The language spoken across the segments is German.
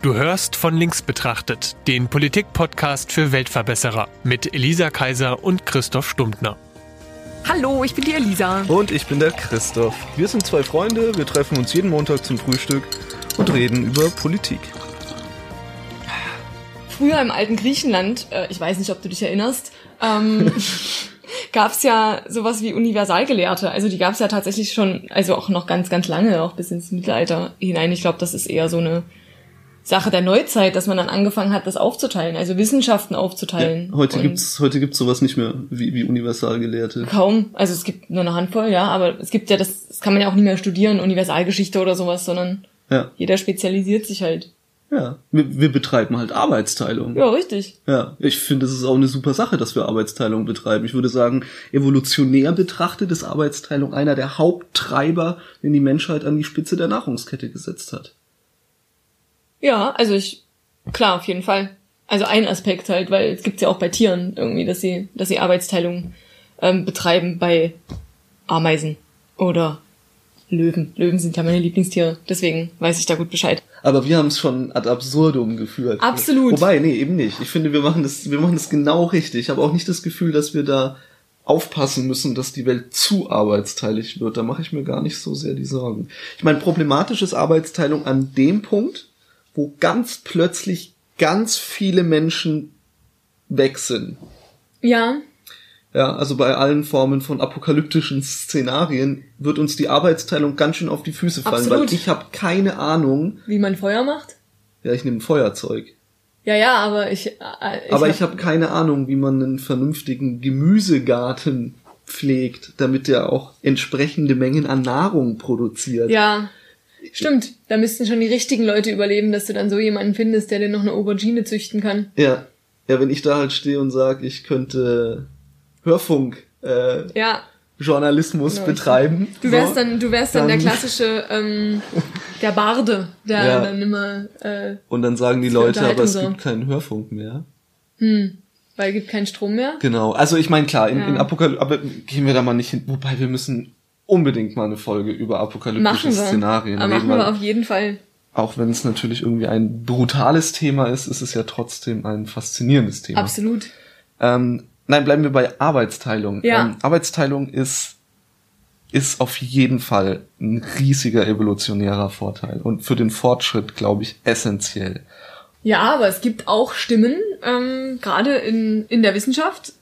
Du hörst von links betrachtet den Politik-Podcast für Weltverbesserer mit Elisa Kaiser und Christoph Stumptner. Hallo, ich bin die Elisa. Und ich bin der Christoph. Wir sind zwei Freunde, wir treffen uns jeden Montag zum Frühstück und reden über Politik. Früher im alten Griechenland, äh, ich weiß nicht, ob du dich erinnerst, ähm, gab es ja sowas wie Universalgelehrte. Also die gab es ja tatsächlich schon, also auch noch ganz, ganz lange, auch bis ins Mittelalter hinein. Ich glaube, das ist eher so eine Sache der Neuzeit, dass man dann angefangen hat, das aufzuteilen, also Wissenschaften aufzuteilen. Ja, heute gibt's heute gibt's sowas nicht mehr wie, wie Universalgelehrte. Kaum, also es gibt nur eine Handvoll, ja, aber es gibt ja das, das kann man ja auch nicht mehr studieren, Universalgeschichte oder sowas, sondern Ja. jeder spezialisiert sich halt. Ja, wir, wir betreiben halt Arbeitsteilung. Ja, richtig. Ja, ich finde, es ist auch eine super Sache, dass wir Arbeitsteilung betreiben. Ich würde sagen, evolutionär betrachtet ist Arbeitsteilung einer der Haupttreiber, den die Menschheit an die Spitze der Nahrungskette gesetzt hat. Ja, also ich, klar, auf jeden Fall. Also ein Aspekt halt, weil es gibt's ja auch bei Tieren irgendwie, dass sie, dass sie Arbeitsteilung ähm, betreiben bei Ameisen oder Löwen. Löwen sind ja meine Lieblingstiere, deswegen weiß ich da gut Bescheid. Aber wir haben es schon ad absurdum geführt. Absolut. Wobei, nee, eben nicht. Ich finde, wir machen das, wir machen das genau richtig. Ich habe auch nicht das Gefühl, dass wir da aufpassen müssen, dass die Welt zu arbeitsteilig wird. Da mache ich mir gar nicht so sehr die Sorgen. Ich meine, problematisch ist Arbeitsteilung an dem Punkt, wo ganz plötzlich ganz viele Menschen weg sind. Ja, Ja, also bei allen Formen von apokalyptischen Szenarien wird uns die Arbeitsteilung ganz schön auf die Füße fallen, Absolut. weil ich habe keine Ahnung. wie man Feuer macht? Ja, ich nehme ein Feuerzeug. Ja, ja, aber ich. Äh, ich Aber hab- ich habe keine Ahnung, wie man einen vernünftigen Gemüsegarten pflegt, damit der auch entsprechende Mengen an Nahrung produziert. Ja, stimmt. Da müssten schon die richtigen Leute überleben, dass du dann so jemanden findest, der dir noch eine Aubergine züchten kann. Ja, ja wenn ich da halt stehe und sage, ich könnte Hörfunk äh, Ja, Journalismus Genau, betreiben. Du wärst so, dann, du wärst dann, der dann- klassische, ähm, der Barde, der Ja. dann immer, äh, Und dann sagen die Leute, aber es Unterhaltung gibt keinen Hörfunk mehr. weil gibt keinen Strom mehr. Genau. Also ich meine, klar, in, Ja. in Apokalypse, aber gehen wir da mal nicht hin. Wobei wir müssen unbedingt mal eine Folge über apokalyptische. Szenarien reden. machen wir auf jeden Fall. auch wenn es natürlich irgendwie ein brutales Thema ist, ist es ja trotzdem ein faszinierendes Thema. Absolut. Ähm, nein, bleiben wir bei Arbeitsteilung. Ja. Ähm, Arbeitsteilung ist, ist auf jeden Fall ein riesiger evolutionärer Vorteil und für den Fortschritt, glaube ich, essentiell. Ja, aber es gibt auch Stimmen, ähm, gerade in, in der Wissenschaft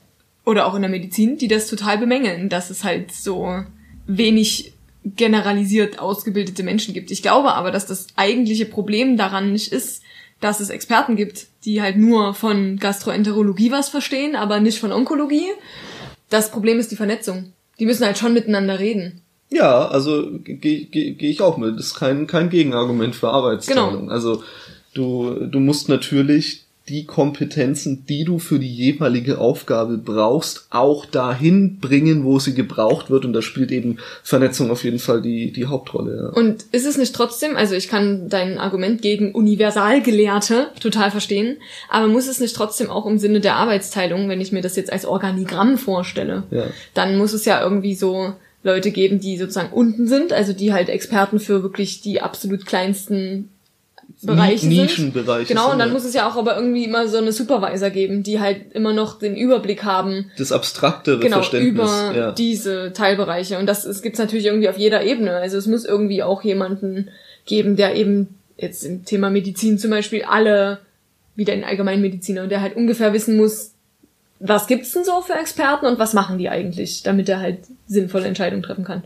oder auch in der Medizin, die das total bemängeln, dass es halt so wenig generalisiert ausgebildete Menschen gibt. Ich glaube aber, dass das eigentliche Problem daran nicht ist, dass es Experten gibt, die halt nur von Gastroenterologie was verstehen, aber nicht von Onkologie. Das Problem ist die Vernetzung. Die müssen halt schon miteinander reden. Ja, also gehe geh, geh ich auch mit. Das ist kein, kein Gegenargument für Arbeitsteilung. Genau. Also du, du musst natürlich die Kompetenzen, die du für die jeweilige Aufgabe brauchst, auch dahin bringen, wo sie gebraucht wird. Und da spielt eben Vernetzung auf jeden Fall die, die Hauptrolle. Ja. Und ist es nicht trotzdem, also ich kann dein Argument gegen Universalgelehrte total verstehen, aber muss es nicht trotzdem auch im Sinne der Arbeitsteilung, wenn ich mir das jetzt als Organigramm vorstelle, Ja. dann muss es ja irgendwie so Leute geben, die sozusagen unten sind, also die halt Experten für wirklich die absolut kleinsten Bereiche. Nischenbereiche Genau, und dann ja. muss es ja auch aber irgendwie immer so eine Supervisor geben, die halt immer noch den Überblick haben, Das abstraktere genau, Verständnis. über ja. diese Teilbereiche. Und das es gibt's natürlich irgendwie auf jeder Ebene. Also es muss irgendwie auch jemanden geben, der eben jetzt im Thema Medizin zum Beispiel alle, wieder in Allgemeinmediziner, der halt ungefähr wissen muss, was gibt's denn so für Experten und was machen die eigentlich, damit er halt sinnvolle Entscheidungen treffen kann.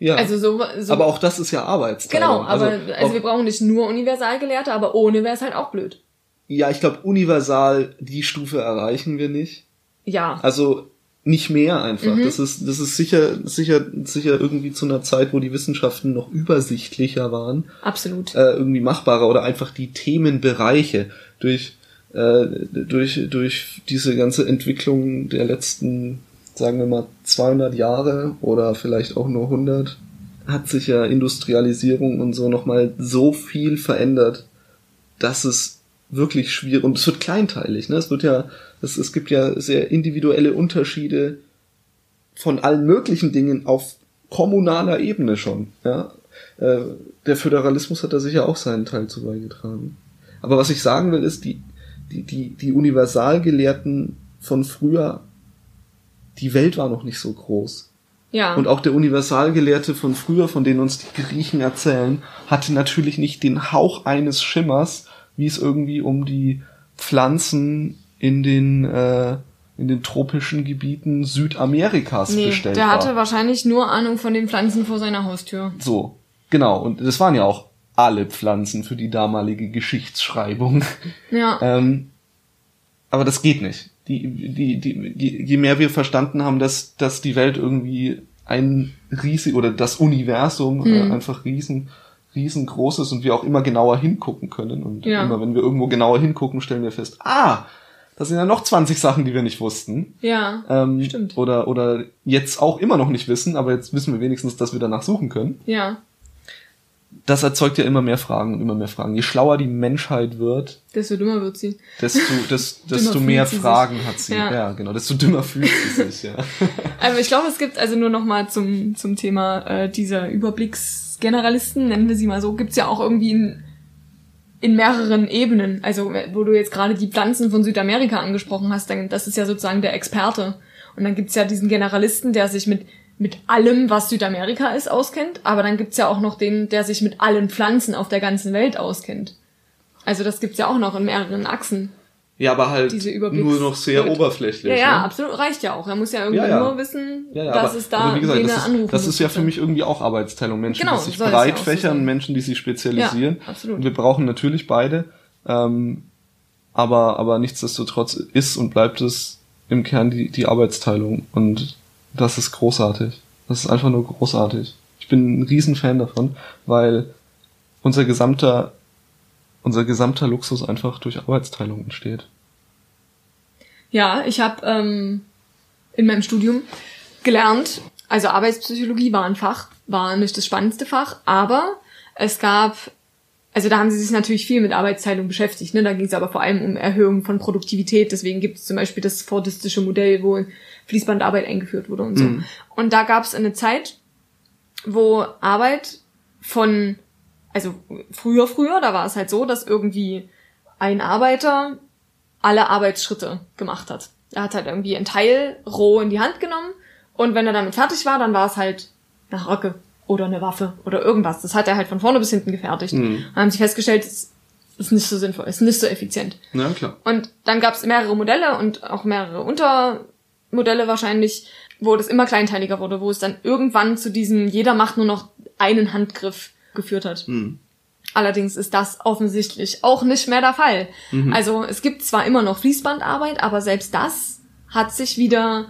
Ja. Also so, so aber auch das ist ja Arbeitsteilung. genau, aber also, auch- wir brauchen nicht nur Universalgelehrte, aber ohne wäre es halt auch blöd. ja, ich glaube, universal die Stufe erreichen wir nicht. Ja. Also nicht mehr einfach. Mhm. Das ist, das ist sicher, sicher, sicher irgendwie zu einer Zeit, wo die Wissenschaften noch übersichtlicher waren, Absolut. äh, irgendwie machbarer oder einfach die Themenbereiche durch, äh, durch, durch diese ganze Entwicklung der letzten, sagen wir mal, 200 Jahre oder vielleicht auch nur 100, hat sich ja Industrialisierung und so nochmal so viel verändert, dass es wirklich schwierig und es wird kleinteilig. Ne? Es wird ja, es, es gibt ja sehr individuelle Unterschiede von allen möglichen Dingen auf kommunaler Ebene schon. Ja? Äh, der Föderalismus hat da sicher auch seinen Teil zu beigetragen. Aber was ich sagen will, ist, die, die, die, die Universalgelehrten von früher, die Welt war noch nicht so groß. Ja. Und auch der Universalgelehrte von früher, von denen uns die Griechen erzählen, hatte natürlich nicht den Hauch eines Schimmers, wie es irgendwie um die Pflanzen in den, äh, in den tropischen Gebieten Südamerikas nee, bestellt der war. hatte wahrscheinlich nur Ahnung von den Pflanzen vor seiner Haustür. So, genau. Und das waren ja auch alle Pflanzen für die damalige Geschichtsschreibung. Ja. Ähm, aber das geht nicht. Die, die, die, je- je mehr wir verstanden haben, dass, dass die Welt irgendwie ein riesig oder das Universum äh, Hm. einfach riesen, riesengroß ist und wir auch immer genauer hingucken können. Und Ja. immer wenn wir irgendwo genauer hingucken, stellen wir fest, ah, das sind ja noch 20 Sachen, die wir nicht wussten. ja. Ähm, Stimmt. Oder, oder jetzt auch immer noch nicht wissen, aber jetzt wissen wir wenigstens, dass wir danach suchen können Ja. Das erzeugt ja immer mehr Fragen und immer mehr Fragen. Je schlauer die Menschheit wird, Desto dümmer wird sie. desto, des, desto mehr sie sich. Fragen hat sie. Ja. Ja. genau, desto dümmer fühlt sie sich, ja. Aber ich glaube, es gibt also nur noch mal zum, zum Thema äh, dieser Überblicksgeneralisten, nennen wir sie mal so, gibt's ja auch irgendwie in, in mehreren Ebenen. Also wo du jetzt gerade die Pflanzen von Südamerika angesprochen hast, dann das ist ja sozusagen der Experte. Und dann gibt's ja diesen Generalisten, der sich mit mit allem, was Südamerika ist, auskennt. Aber dann gibt's ja auch noch den, der sich mit allen Pflanzen auf der ganzen Welt auskennt. Also das gibt's ja auch noch in mehreren Achsen. Ja, aber halt nur noch sehr Gut. oberflächlich. Ja, ja, ne? absolut, reicht ja auch. Er muss ja irgendwie Ja, ja. nur wissen, dass es da aber wie gesagt, das ist, anrufen das ist ja für mich irgendwie auch Arbeitsteilung. Menschen, Genau, die sich breit fächern. Menschen, die sich spezialisieren. Ja, absolut. Und wir brauchen natürlich beide. Ähm, aber, aber nichtsdestotrotz ist und bleibt es im Kern die, die Arbeitsteilung. Und das ist großartig. Das ist einfach nur großartig. Ich bin ein Riesenfan davon, weil unser gesamter, unser gesamter Luxus einfach durch Arbeitsteilung entsteht. Ja, ich habe ähm, in meinem Studium gelernt, also Arbeitspsychologie war ein Fach, war nicht das spannendste Fach, aber es gab, also da haben sie sich natürlich viel mit Arbeitsteilung beschäftigt, ne? da ging es aber vor allem um Erhöhung von Produktivität, deswegen gibt es zum Beispiel das fordistische Modell, wo Fließbandarbeit eingeführt wurde und so. Mhm. Und da gab es eine Zeit, wo Arbeit von, also früher, früher, da war es halt so, dass irgendwie ein Arbeiter alle Arbeitsschritte gemacht hat. Er hat halt irgendwie ein Teil roh in die Hand genommen und wenn er damit fertig war, dann war es halt eine Röcke oder eine Waffe oder irgendwas. Das hat er halt von vorne bis hinten gefertigt. Mhm. Dann haben sie festgestellt, es ist nicht so sinnvoll, es ist nicht so effizient. Na klar. Und dann gab es mehrere Modelle und auch mehrere Untermodelle wahrscheinlich, wo das immer kleinteiliger wurde, wo es dann irgendwann zu diesem jeder macht nur noch einen Handgriff geführt hat. Mhm. Allerdings ist das offensichtlich auch nicht mehr der Fall. Mhm. Also es gibt zwar immer noch Fließbandarbeit, aber selbst das hat sich wieder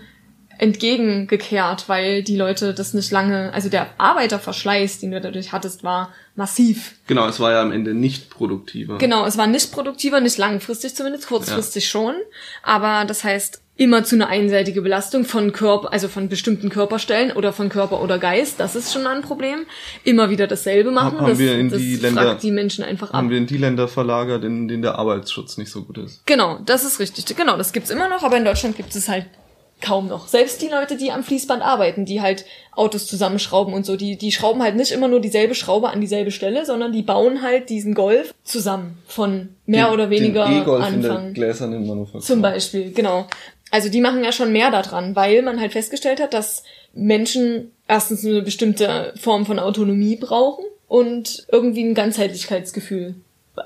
entgegengekehrt, weil die Leute das nicht lange, also der Arbeiterverschleiß, den du dadurch hattest, war massiv. Genau, es war ja am Ende nicht produktiver. Genau, es war nicht produktiver, nicht langfristig zumindest, kurzfristig schon. Aber das heißt, immer zu einer einseitigen Belastung von Körper, also von bestimmten Körperstellen oder von Körper oder Geist, das ist schon ein Problem. Immer wieder dasselbe machen, Haben das, wir in das die Länder- die Menschen einfach ab. Haben wir in die Länder verlagert, in denen der Arbeitsschutz nicht so gut ist. Genau, das ist richtig. Genau, das gibt's immer noch, aber in Deutschland gibt es halt kaum noch. Selbst die Leute, die am Fließband arbeiten, die halt Autos zusammenschrauben und so, die, die schrauben halt nicht immer nur dieselbe Schraube an dieselbe Stelle, sondern die bauen halt diesen Golf zusammen von mehr Den- oder weniger den E-Golf in der Anfang. gläsernen Manufaktur. Zum Beispiel, genau. Also die machen ja schon mehr daran, weil man halt festgestellt hat, dass Menschen erstens eine bestimmte Form von Autonomie brauchen und irgendwie ein Ganzheitlichkeitsgefühl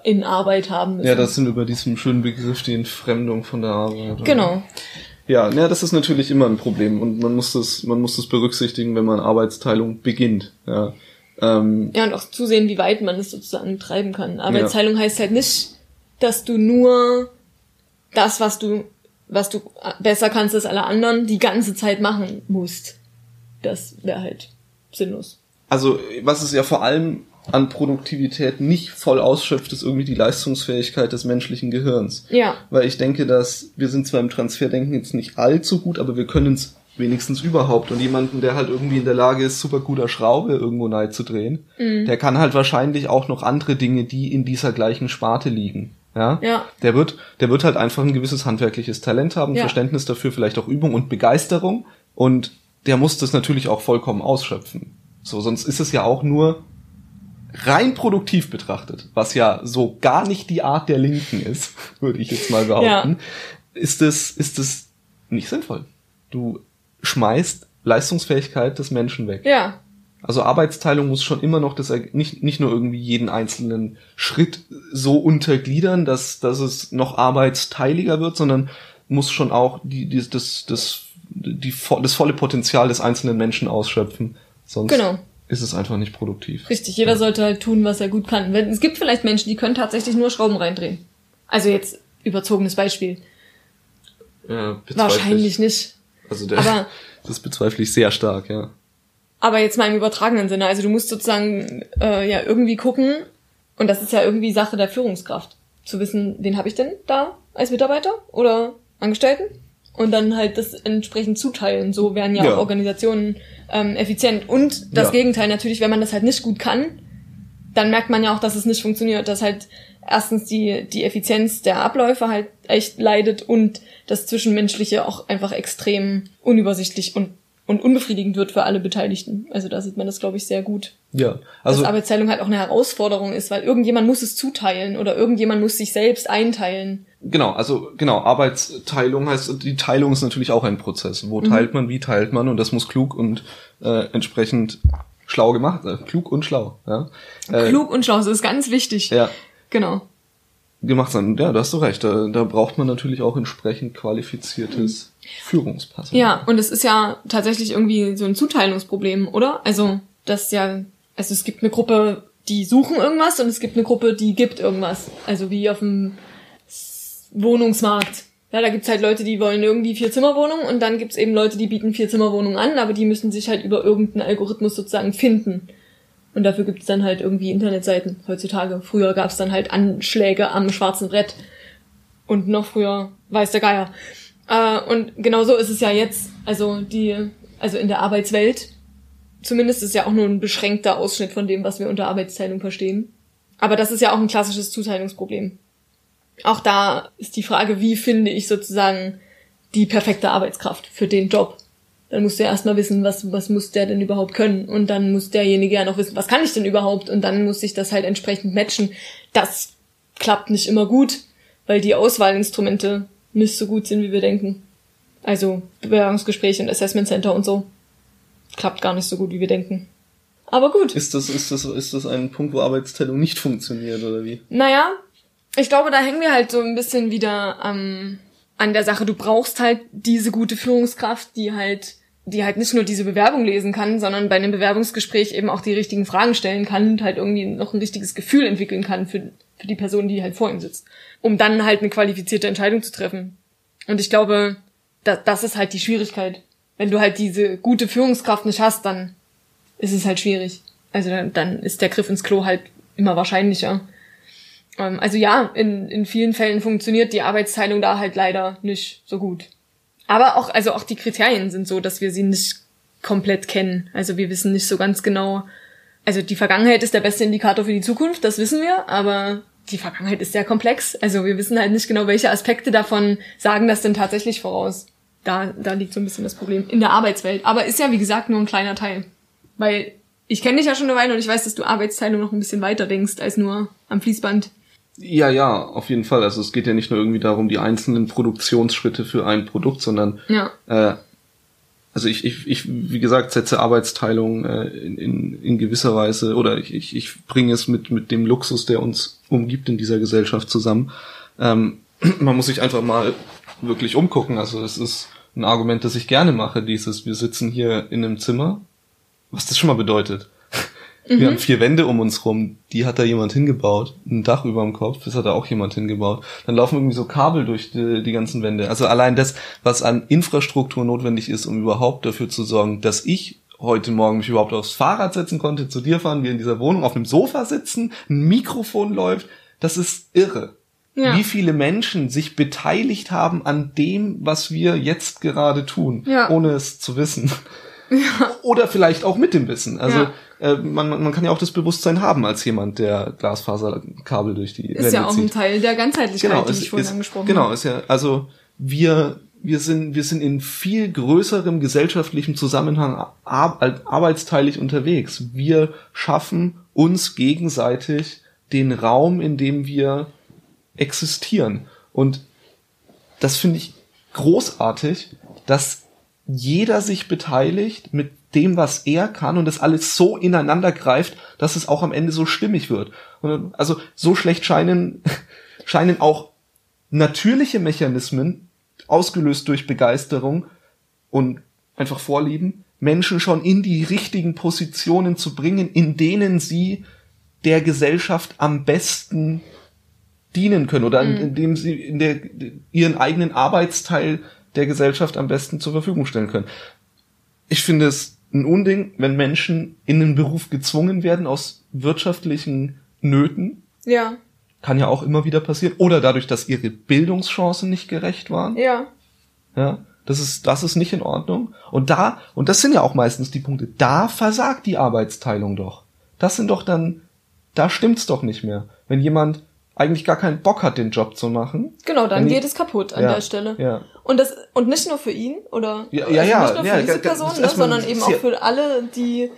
in Arbeit haben müssen. Ja, das sind über diesem schönen Begriff die Entfremdung von der Arbeit. Genau. Ja, ja, das ist natürlich immer ein Problem und man muss das, man muss das berücksichtigen, wenn man Arbeitsteilung beginnt. Ja, ähm, Ja, und auch zusehen, wie weit man es sozusagen treiben kann. Arbeitsteilung heißt halt nicht, dass du nur das, was du, was du besser kannst als alle anderen, die ganze Zeit machen musst. Das wäre halt sinnlos. also was es ja vor allem an Produktivität nicht voll ausschöpft, ist irgendwie die Leistungsfähigkeit des menschlichen Gehirns. Ja, Weil ich denke, dass wir sind zwar im Transferdenken jetzt nicht allzu gut, aber wir können es wenigstens überhaupt. Und jemanden, der halt irgendwie in der Lage ist, super guter Schraube irgendwo nahe zu drehen, Mhm. der kann halt wahrscheinlich auch noch andere Dinge, die in dieser gleichen Sparte liegen. Ja? Ja. Der wird, der wird halt einfach ein gewisses handwerkliches Talent haben, Ja. Verständnis dafür, vielleicht auch Übung und Begeisterung. Und der muss das natürlich auch vollkommen ausschöpfen. So, sonst ist es ja auch nur rein produktiv betrachtet, was ja so gar nicht die Art der Linken ist, würde ich jetzt mal behaupten, ja. ist es, ist es nicht sinnvoll. Du schmeißt Leistungsfähigkeit des Menschen weg. Ja. Also Arbeitsteilung muss schon immer noch das nicht nicht nur irgendwie jeden einzelnen Schritt so untergliedern, dass dass es noch arbeitsteiliger wird, sondern muss schon auch die, die das das die das volle Potenzial des einzelnen Menschen ausschöpfen. Sonst genau. Ist es einfach nicht produktiv. Richtig, jeder ja. sollte halt tun, was er gut kann. Es gibt vielleicht Menschen, die können tatsächlich nur Schrauben reindrehen. Also jetzt überzogenes Beispiel. Ja, Wahrscheinlich nicht. Also der, Aber, das bezweifle ich sehr stark, ja. Aber jetzt mal im übertragenen Sinne. Also du musst sozusagen äh, ja irgendwie gucken, und das ist ja irgendwie Sache der Führungskraft, zu wissen, wen habe ich denn da als Mitarbeiter oder Angestellten? Und dann halt das entsprechend zuteilen. So werden ja, ja. auch Organisationen ähm, effizient. Und das ja. Gegenteil natürlich, wenn man das halt nicht gut kann, dann merkt man ja auch, dass es nicht funktioniert, dass halt erstens die, die Effizienz der Abläufe halt echt leidet und das Zwischenmenschliche auch einfach extrem unübersichtlich und und unbefriedigend wird für alle Beteiligten. Also da sieht man das, glaube ich, sehr gut. Ja, also dass Arbeitsteilung halt auch eine Herausforderung ist, weil irgendjemand muss es zuteilen oder irgendjemand muss sich selbst einteilen. Genau, also genau, Arbeitsteilung heißt, die Teilung ist natürlich auch ein Prozess. Wo mhm. teilt man, wie teilt man und das muss klug und äh, entsprechend schlau gemacht, äh, klug und schlau. Ja? Äh, klug und schlau, das ist ganz wichtig. Ja. Genau. Gemacht sein. Ja, da hast du recht. Da, da braucht man natürlich auch entsprechend qualifiziertes mhm. Führungspersonal. Ja, und es ist ja tatsächlich irgendwie so ein Zuteilungsproblem, oder? Also, das ja, also es gibt eine Gruppe, die suchen irgendwas und es gibt eine Gruppe, die gibt irgendwas. Also wie auf dem Wohnungsmarkt. Ja, da gibt's halt Leute, die wollen irgendwie vier Zimmerwohnungen und dann gibt's eben Leute, die bieten vier Zimmerwohnungen an, aber die müssen sich halt über irgendeinen Algorithmus sozusagen finden. Und dafür gibt's dann halt irgendwie Internetseiten heutzutage. Früher gab's dann halt Anschläge am schwarzen Brett. Und noch früher weiß der Geier. Äh, und genau so ist es ja jetzt. Also die, also in der Arbeitswelt. Zumindest ist ja auch nur ein beschränkter Ausschnitt von dem, was wir unter Arbeitsteilung verstehen. Aber das ist ja auch ein klassisches Zuteilungsproblem. Auch da ist die Frage, wie finde ich sozusagen die perfekte Arbeitskraft für den Job? Dann musst du ja erstmal wissen, was, was muss der denn überhaupt können? Und dann muss derjenige ja noch wissen, was kann ich denn überhaupt? Und dann muss sich das halt entsprechend matchen. Das klappt nicht immer gut, weil die Auswahlinstrumente nicht so gut sind, wie wir denken. Also Bewerbungsgespräche und Assessment Center und so. Klappt gar nicht so gut, wie wir denken. Aber gut. Ist das, ist das, ist das ein Punkt, wo Arbeitsteilung nicht funktioniert, oder wie? Naja, ich glaube, da hängen wir halt so ein bisschen wieder ähm, an der Sache. Du brauchst halt diese gute Führungskraft, die halt, die halt nicht nur diese Bewerbung lesen kann, sondern bei einem Bewerbungsgespräch eben auch die richtigen Fragen stellen kann und halt irgendwie noch ein richtiges Gefühl entwickeln kann für, für die Person, die halt vor ihm sitzt um dann halt eine qualifizierte Entscheidung zu treffen. Und ich glaube, da, das ist halt die Schwierigkeit. Wenn du halt diese gute Führungskraft nicht hast, dann ist es halt schwierig. Also dann, dann ist der Griff ins Klo halt immer wahrscheinlicher. Ähm, also ja, in, in vielen Fällen funktioniert die Arbeitsteilung da halt leider nicht so gut. Aber auch, also auch die Kriterien sind so, dass wir sie nicht komplett kennen. Also wir wissen nicht so ganz genau, also die Vergangenheit ist der beste Indikator für die Zukunft, das wissen wir, aber die Vergangenheit ist sehr komplex. Also wir wissen halt nicht genau, welche Aspekte davon sagen das denn tatsächlich voraus. Da, da liegt so ein bisschen das Problem in der Arbeitswelt. Aber ist ja, wie gesagt, nur ein kleiner Teil. Weil ich kenne dich ja schon eine Weile und ich weiß, dass du Arbeitsteilung noch ein bisschen weiter denkst als nur am Fließband. Ja, ja, auf jeden Fall. Also es geht ja nicht nur irgendwie darum, die einzelnen Produktionsschritte für ein Produkt, sondern ja. äh, also ich, ich, ich, wie gesagt, setze Arbeitsteilung äh, in, in, in gewisser Weise oder ich, ich, ich bringe es mit, mit dem Luxus, der uns umgibt in dieser Gesellschaft zusammen. Ähm, man muss sich einfach mal wirklich umgucken. Also es ist ein Argument, das ich gerne mache, dieses, wir sitzen hier in einem Zimmer, was das schon mal bedeutet. Mhm. Wir haben vier Wände um uns rum, die hat da jemand hingebaut. Ein Dach über dem Kopf, das hat da auch jemand hingebaut. Dann laufen irgendwie so Kabel durch die, die ganzen Wände. Also allein das, was an Infrastruktur notwendig ist, um überhaupt dafür zu sorgen, dass ich heute Morgen mich überhaupt aufs Fahrrad setzen konnte, zu dir fahren, wir in dieser Wohnung auf einem Sofa sitzen, ein Mikrofon läuft, das ist irre. Ja. Wie viele Menschen sich beteiligt haben an dem, was wir jetzt gerade tun, ja. ohne es zu wissen. Ja. Oder vielleicht auch mit dem Wissen. Also ja. äh, man, man kann ja auch das Bewusstsein haben als jemand, der Glasfaserkabel durch die Ist Wände ja auch zieht. ein Teil der Ganzheitlichkeit, genau, die ist, ich vorhin ist, angesprochen genau, habe. Genau, ist ja, also wir wir sind, wir sind in viel größerem gesellschaftlichem Zusammenhang ar arbeitsteilig unterwegs. Wir schaffen uns gegenseitig den Raum, in dem wir existieren. Und das finde ich großartig, dass jeder sich beteiligt mit dem, was er kann und das alles so ineinander greift, dass es auch am Ende so stimmig wird. Und also so schlecht scheinen, scheinen auch natürliche Mechanismen, ausgelöst durch Begeisterung und einfach Vorlieben, Menschen schon in die richtigen Positionen zu bringen, in denen sie der Gesellschaft am besten dienen können oder mhm. indem sie in der, ihren eigenen Arbeitsteil der Gesellschaft am besten zur Verfügung stellen können. Ich finde es ein Unding, wenn Menschen in den Beruf gezwungen werden aus wirtschaftlichen Nöten. Ja. Kann ja auch immer wieder passieren. Oder dadurch, dass ihre Bildungschancen nicht gerecht waren. Ja. Ja. Das ist, das ist nicht in Ordnung. Und da, und das sind ja auch meistens die Punkte, da versagt die Arbeitsteilung doch. Das sind doch dann, da stimmt's doch nicht mehr. Wenn jemand eigentlich gar keinen Bock hat, den Job zu machen. Genau, dann geht es kaputt an ja, der Stelle. Ja. Und das und nicht nur für ihn oder ja, ja, ja, nicht nur für ja, diese Person, ne, sondern eben auch für alle, die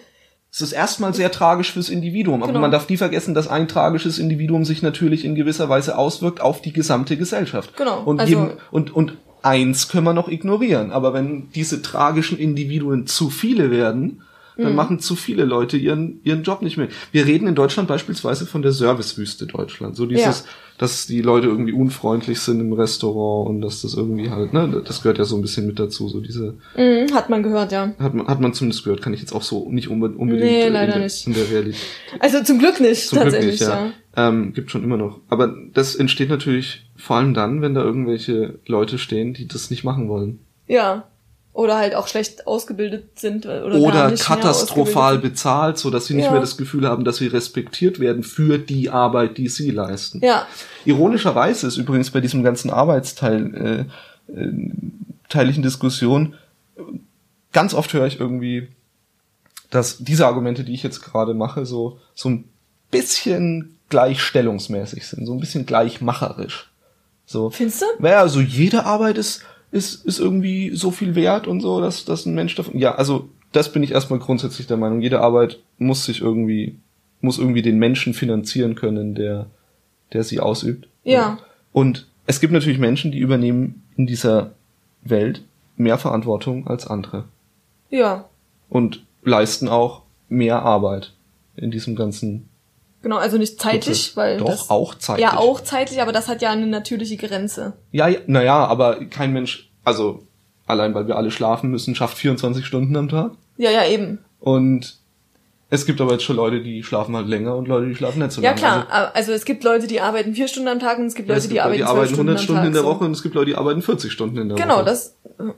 es ist erstmal sehr tragisch fürs Individuum, aber genau. man darf nie vergessen, dass ein tragisches Individuum sich natürlich in gewisser Weise auswirkt auf die gesamte Gesellschaft. Genau. Und, also, jedem, und, und eins können wir noch ignorieren, aber wenn diese tragischen Individuen zu viele werden, dann mhm. machen zu viele Leute ihren, ihren Job nicht mehr. Wir reden in Deutschland beispielsweise von der Servicewüste Deutschland. So dieses, ja. dass die Leute irgendwie unfreundlich sind im Restaurant und dass das irgendwie halt, ne, das gehört ja so ein bisschen mit dazu, so diese. Mhm, hat man gehört, ja. Hat man, hat man zumindest gehört, kann ich jetzt auch so nicht unbedingt nee, in, leider der, nicht. in der Realität. Also zum Glück nicht, zum tatsächlich, Glück nicht, ja. ja. Ähm, gibt schon immer noch. Aber das entsteht natürlich vor allem dann, wenn da irgendwelche Leute stehen, die das nicht machen wollen. Ja. Oder halt auch schlecht ausgebildet sind. Oder, oder katastrophal bezahlt, so dass sie nicht ja. mehr das Gefühl haben, dass sie respektiert werden für die Arbeit, die sie leisten. Ja. Ironischerweise ist übrigens bei diesem ganzen Arbeitsteil äh, äh, teillichen Diskussion ganz oft höre ich irgendwie, dass diese Argumente, die ich jetzt gerade mache, so so ein bisschen gleichstellungsmäßig sind, so ein bisschen gleichmacherisch. So. Findest du? Naja, also jede Arbeit ist ist, ist irgendwie so viel wert und so, dass, dass ein Mensch davon. Ja, also das bin ich erstmal grundsätzlich der Meinung. Jede Arbeit muss sich irgendwie, muss irgendwie den Menschen finanzieren können, der, der sie ausübt. Ja. Und es gibt natürlich Menschen, die übernehmen in dieser Welt mehr Verantwortung als andere. Ja. Und leisten auch mehr Arbeit in diesem ganzen Genau, also nicht zeitlich, Prozess. weil. Doch, das, auch zeitlich. Ja, auch zeitlich, aber das hat ja eine natürliche Grenze. Ja, ja naja, aber kein Mensch, also allein weil wir alle schlafen müssen, schafft 24 Stunden am Tag. Ja, ja, eben. Und es gibt aber jetzt schon Leute, die schlafen halt länger und Leute, die schlafen nicht so ja, lange. Ja klar, also, also, es gibt Leute, die arbeiten vier Stunden am Tag und es gibt Leute, es gibt die arbeiten, die arbeiten 100 Stunden, Stunden in der so. Woche und es gibt Leute, die arbeiten 40 Stunden in der genau, Woche. Genau, das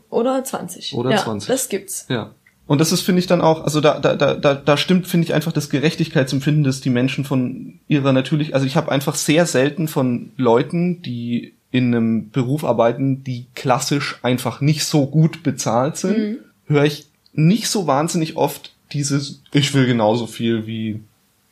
oder 20. Oder ja, 20. Das gibt's. Ja. Und das ist, finde ich, dann auch, also da, da, da, da, stimmt, finde ich, einfach das Gerechtigkeitsempfinden, dass die Menschen von ihrer natürlich, also ich habe einfach sehr selten von Leuten, die in einem Beruf arbeiten, die klassisch einfach nicht so gut bezahlt sind, Mhm. höre ich nicht so wahnsinnig oft dieses, ich will genauso viel wie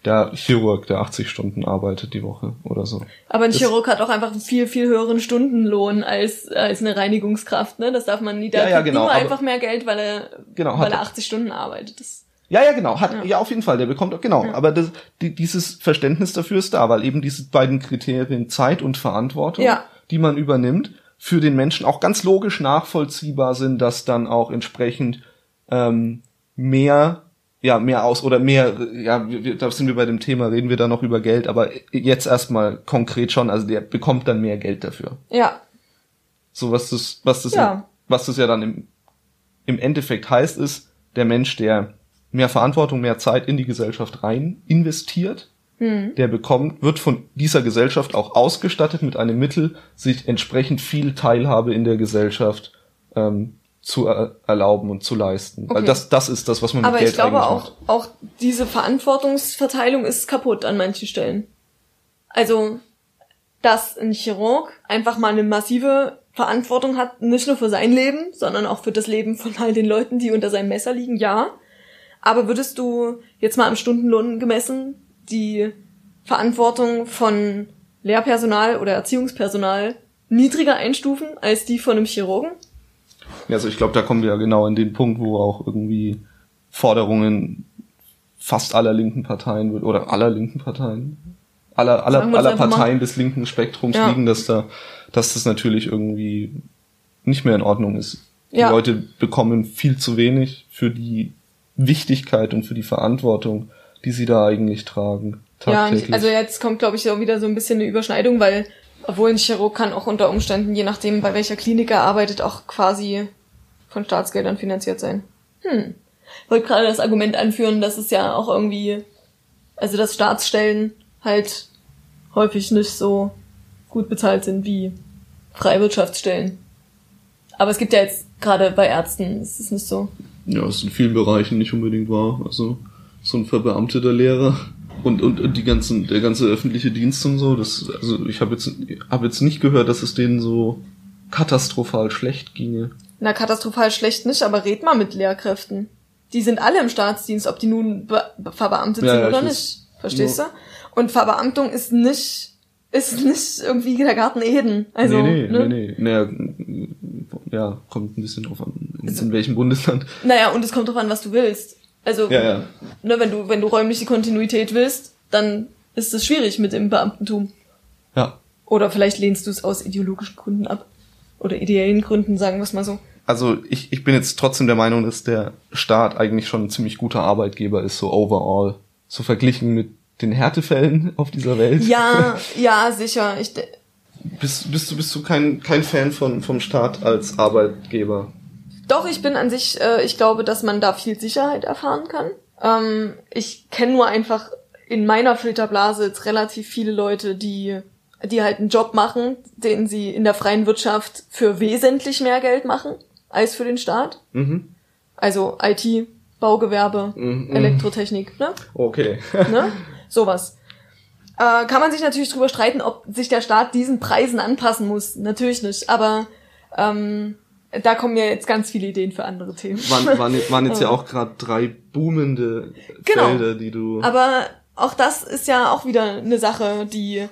der Chirurg, der 80 Stunden arbeitet die Woche oder so. Aber ein Das- Chirurg hat auch einfach einen viel, viel höheren Stundenlohn als, als eine Reinigungskraft, ne? Das darf man nie, da Ja, ja, genau, aber- einfach mehr Geld, weil er, Genau, weil er er. 80 Stunden arbeitet. Das, Ja, ja, genau. Hat, Ja. ja. auf jeden Fall. Der bekommt, genau. Ja. Aber das, die, dieses Verständnis dafür ist da, weil eben diese beiden Kriterien Zeit und Verantwortung, Ja. die man übernimmt, für den Menschen auch ganz logisch nachvollziehbar sind, dass dann auch entsprechend ähm, mehr ja, mehr aus oder mehr, ja, wir, da sind wir bei dem Thema, reden wir da noch über Geld, aber jetzt erstmal konkret schon, also der bekommt dann mehr Geld dafür. ja, So was das, was das, Ja. was das ja dann im, im Endeffekt heißt, ist, der Mensch, der mehr Verantwortung, mehr Zeit in die Gesellschaft rein investiert, hm. der bekommt, wird von dieser Gesellschaft auch ausgestattet mit einem Mittel, sich entsprechend viel Teilhabe in der Gesellschaft ähm, zu er erlauben und zu leisten. Weil Okay. das, das ist das, was man aber mit Geld ich glaube auch, macht. auch diese Verantwortungsverteilung ist kaputt an manchen Stellen. Also, dass ein Chirurg einfach mal eine massive Verantwortung hat, nicht nur für sein Leben, sondern auch für das Leben von all den Leuten, die unter seinem Messer liegen, ja. Aber würdest du jetzt mal am Stundenlohn gemessen die Verantwortung von Lehrpersonal oder Erziehungspersonal niedriger einstufen als die von einem Chirurgen? Ja, Also ich glaube, da kommen wir ja genau in den Punkt, wo auch irgendwie Forderungen fast aller linken Parteien wird, oder aller linken Parteien, aller, aller, aller Parteien des linken Spektrums ja. liegen, dass da, dass das natürlich irgendwie nicht mehr in Ordnung ist. Die ja. Leute bekommen viel zu wenig für die Wichtigkeit und für die Verantwortung, die sie da eigentlich tragen. Ja, also jetzt kommt, glaube ich, auch wieder so ein bisschen eine Überschneidung, weil obwohl ein Chirurg kann auch unter Umständen, je nachdem, bei welcher Klinik er arbeitet, auch quasi von Staatsgeldern finanziert sein. Hm. Ich wollte gerade das Argument anführen, dass es ja auch irgendwie, also dass Staatsstellen halt häufig nicht so gut bezahlt sind wie Freiwirtschaftsstellen. Aber es gibt ja jetzt gerade bei Ärzten, ist es nicht so. Ja, ist in vielen Bereichen nicht unbedingt wahr. Also so ein verbeamteter Lehrer und, und, und die ganzen, der ganze öffentliche Dienst und so, das, also ich habe jetzt, hab jetzt nicht gehört, dass es denen so katastrophal schlecht ginge. Na, katastrophal schlecht nicht, aber red mal mit Lehrkräften. Die sind alle im Staatsdienst, ob die nun verbeamtet ja, sind ja, oder nicht. Verstehst du? Und Verbeamtung ist nicht, ist nicht irgendwie der Garten Eden. Also, nee, nee, ne? nee, nee. Naja, ja, kommt ein bisschen drauf an, in, in welchem Bundesland. Naja, und es kommt drauf an, was du willst. Also, ja, ja. Ne, wenn du, wenn du räumliche Kontinuität willst, dann ist es schwierig mit dem Beamtentum. Ja. Oder vielleicht lehnst du es aus ideologischen Gründen ab. Oder ideellen Gründen, sagen wir es mal so. Also ich, ich bin jetzt trotzdem der Meinung, dass der Staat eigentlich schon ein ziemlich guter Arbeitgeber ist, so overall. So verglichen mit den Härtefällen auf dieser Welt. Ja, ja, sicher. Ich bist, bist du bist du kein, kein Fan von, vom Staat als Arbeitgeber? Doch, ich bin an sich, äh, ich glaube, dass man da viel Sicherheit erfahren kann. Ähm, ich kenne nur einfach in meiner Filterblase jetzt relativ viele Leute, die die halt einen Job machen, den sie in der freien Wirtschaft für wesentlich mehr Geld machen als für den Staat. Mhm. Also IT, Baugewerbe, mhm. Elektrotechnik, ne? Okay. ne? Sowas. Äh, kann man sich natürlich drüber streiten, ob sich der Staat diesen Preisen anpassen muss. Natürlich nicht. Aber ähm, da kommen ja jetzt ganz viele Ideen für andere Themen. Waren, waren, waren jetzt ja auch gerade drei boomende genau. Felder, die du. Aber auch das ist ja auch wieder eine Sache, die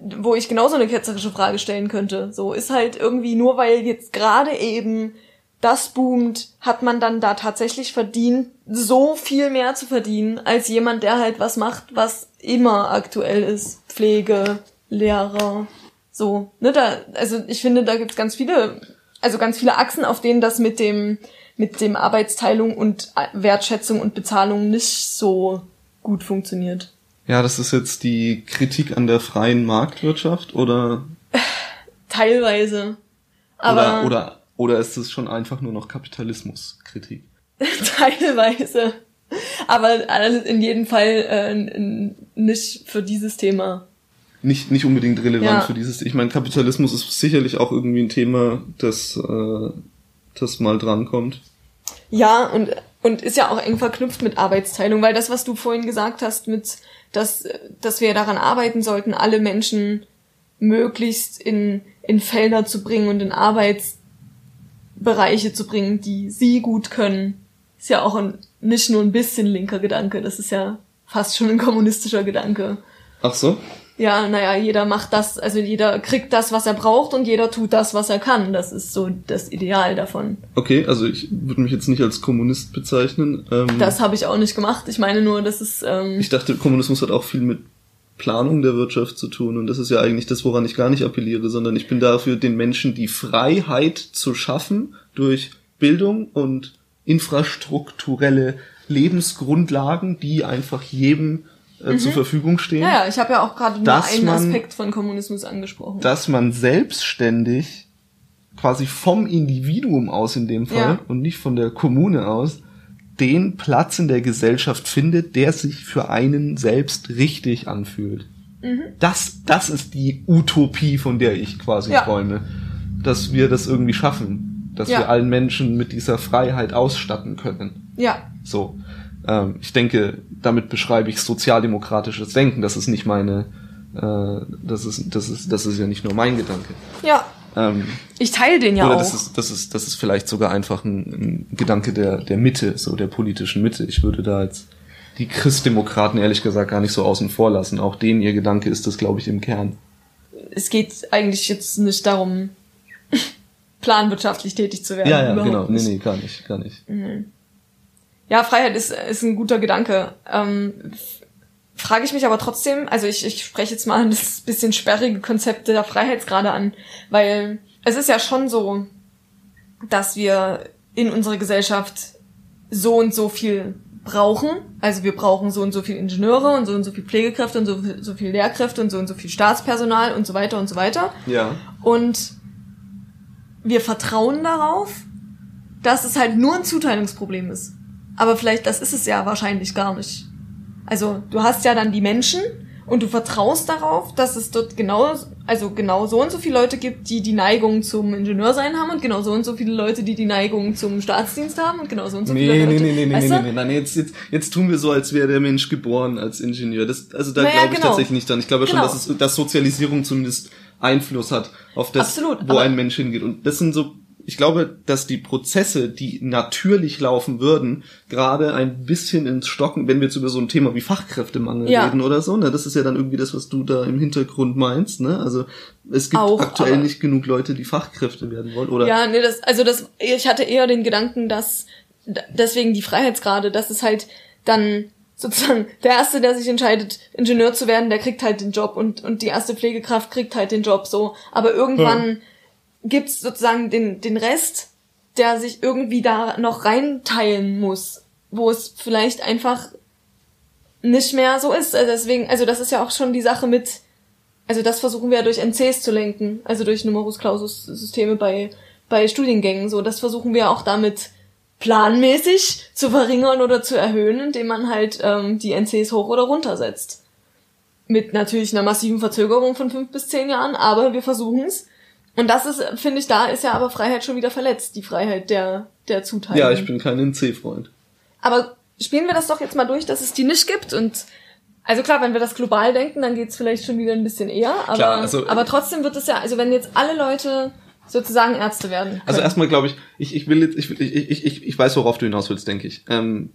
wo ich genauso eine ketzerische Frage stellen könnte. So ist halt irgendwie nur weil jetzt gerade eben das boomt, hat man dann da tatsächlich verdient, so viel mehr zu verdienen, als jemand, der halt was macht, was immer aktuell ist. Pflege, Lehrer, so. Ne, da, also ich finde, da gibt's ganz viele also ganz viele Achsen, auf denen das mit dem, mit dem Arbeitsteilung und Wertschätzung und Bezahlung nicht so gut funktioniert. Ja, das ist jetzt die Kritik an der freien Marktwirtschaft oder? Teilweise. Aber oder, oder, oder ist es schon einfach nur noch Kapitalismuskritik? Teilweise. Aber in jedem Fall äh, nicht für dieses Thema nicht, nicht unbedingt relevant ja. für dieses. Ich meine, Kapitalismus ist sicherlich auch irgendwie ein Thema, das, äh, das mal drankommt. Ja, und, und ist ja auch eng verknüpft mit Arbeitsteilung, weil das, was du vorhin gesagt hast, mit, dass, dass wir daran arbeiten sollten, alle Menschen möglichst in, in Felder zu bringen und in Arbeitsbereiche zu bringen, die sie gut können, ist ja auch ein, nicht nur ein bisschen linker Gedanke, das ist ja fast schon ein kommunistischer Gedanke. Ach so? Ja, naja, jeder macht das, also jeder kriegt das, was er braucht und jeder tut das, was er kann. Das ist so das Ideal davon. Okay, also ich würde mich jetzt nicht als Kommunist bezeichnen. Ähm, das habe ich auch nicht gemacht. Ich meine nur, das ist. Ähm, ich dachte, Kommunismus hat auch viel mit Planung der Wirtschaft zu tun und das ist ja eigentlich das, woran ich gar nicht appelliere, sondern ich bin dafür, den Menschen die Freiheit zu schaffen durch Bildung und infrastrukturelle Lebensgrundlagen, die einfach jedem äh, mhm. zur Verfügung stehen. Ja, ja ich habe ja auch gerade nur einen man, Aspekt von Kommunismus angesprochen. Dass man selbstständig quasi vom Individuum aus in dem Fall ja. und nicht von der Kommune aus den Platz in der Gesellschaft findet, der sich für einen selbst richtig anfühlt. Mhm. Das, das ist die Utopie, von der ich quasi ja. träume. Dass wir das irgendwie schaffen. Dass ja. wir allen Menschen mit dieser Freiheit ausstatten können. Ja. So. Ähm, ich denke, damit beschreibe ich sozialdemokratisches Denken. Das ist nicht meine, äh, das ist, das ist, das ist ja nicht nur mein Gedanke. Ja. Ähm, ich teile den ja oder auch. Das ist, das ist, das ist vielleicht sogar einfach ein, ein Gedanke der, der Mitte, so der politischen Mitte. Ich würde da jetzt die Christdemokraten ehrlich gesagt gar nicht so außen vor lassen. Auch denen ihr Gedanke ist das, glaube ich, im Kern. Es geht eigentlich jetzt nicht darum, planwirtschaftlich tätig zu werden. Ja, ja, genau. Nee, nee, gar nicht, gar nicht. Mhm. Ja, Freiheit ist, ist ein guter Gedanke. Ähm, frage ich mich aber trotzdem, also ich, ich spreche jetzt mal das bisschen sperrige Konzept der Freiheitsgrade an, weil es ist ja schon so, dass wir in unserer Gesellschaft so und so viel brauchen. Also wir brauchen so und so viel Ingenieure und so und so viel Pflegekräfte und so, so viel Lehrkräfte und so und so viel Staatspersonal und so weiter und so weiter. Ja. Und wir vertrauen darauf, dass es halt nur ein Zuteilungsproblem ist. Aber vielleicht, das ist es ja wahrscheinlich gar nicht. Also du hast ja dann die Menschen und du vertraust darauf, dass es dort genau, also genau so und so viele Leute gibt, die die Neigung zum Ingenieursein haben und genau so und so viele Leute, die die Neigung zum Staatsdienst haben und genau so und so Nee, viele nee, Leute. nee, nee, nee, weißt nee, du? nee, nein, jetzt, jetzt, jetzt tun wir so, als wäre der Mensch geboren als Ingenieur. Das, also da Naja, glaube ich genau. tatsächlich nicht dran. Ich glaube schon, Genau. dass, es, dass Sozialisierung zumindest Einfluss hat auf das, Absolut, wo ein Mensch hingeht. Und das sind so, ich glaube, dass die Prozesse, die natürlich laufen würden, gerade ein bisschen ins Stocken, wenn wir jetzt über so ein Thema wie Fachkräftemangel Ja. reden oder so, ne, das ist ja dann irgendwie das, was du da im Hintergrund meinst, ne? Also es gibt Auch, aktuell nicht genug Leute, die Fachkräfte werden wollen, oder? Ja, nee, das, also das, ich hatte eher den Gedanken, dass deswegen die Freiheitsgrade, dass es halt dann sozusagen der erste, der sich entscheidet, Ingenieur zu werden, der kriegt halt den Job und und die erste Pflegekraft kriegt halt den Job so. Aber irgendwann gibt's sozusagen den den Rest, der sich irgendwie da noch reinteilen muss, wo es vielleicht einfach nicht mehr so ist. Also deswegen, also das ist ja auch schon die Sache mit also das versuchen wir ja durch NCs zu lenken, also durch Numerus Clausus Systeme bei, bei Studiengängen. So, das versuchen wir auch damit planmäßig zu verringern oder zu erhöhen, indem man halt ähm, die NCs hoch oder runter setzt. Mit natürlich einer massiven Verzögerung von fünf bis zehn Jahren, aber wir versuchen es. Und das ist, finde ich, da ist ja aber Freiheit schon wieder verletzt, die Freiheit der, der Zuteilung. ja, ich bin kein NC-Freund. Aber spielen wir das doch jetzt mal durch, dass es die nicht gibt und also klar, wenn wir das global denken, dann geht's vielleicht schon wieder ein bisschen eher, aber, Klar, also- aber trotzdem wird es ja, also wenn jetzt alle Leute sozusagen Ärzte werden. Also können. erstmal glaube ich, ich, ich will jetzt, ich, ich, ich, ich, ich weiß, worauf du hinaus willst, denke ich. Ähm,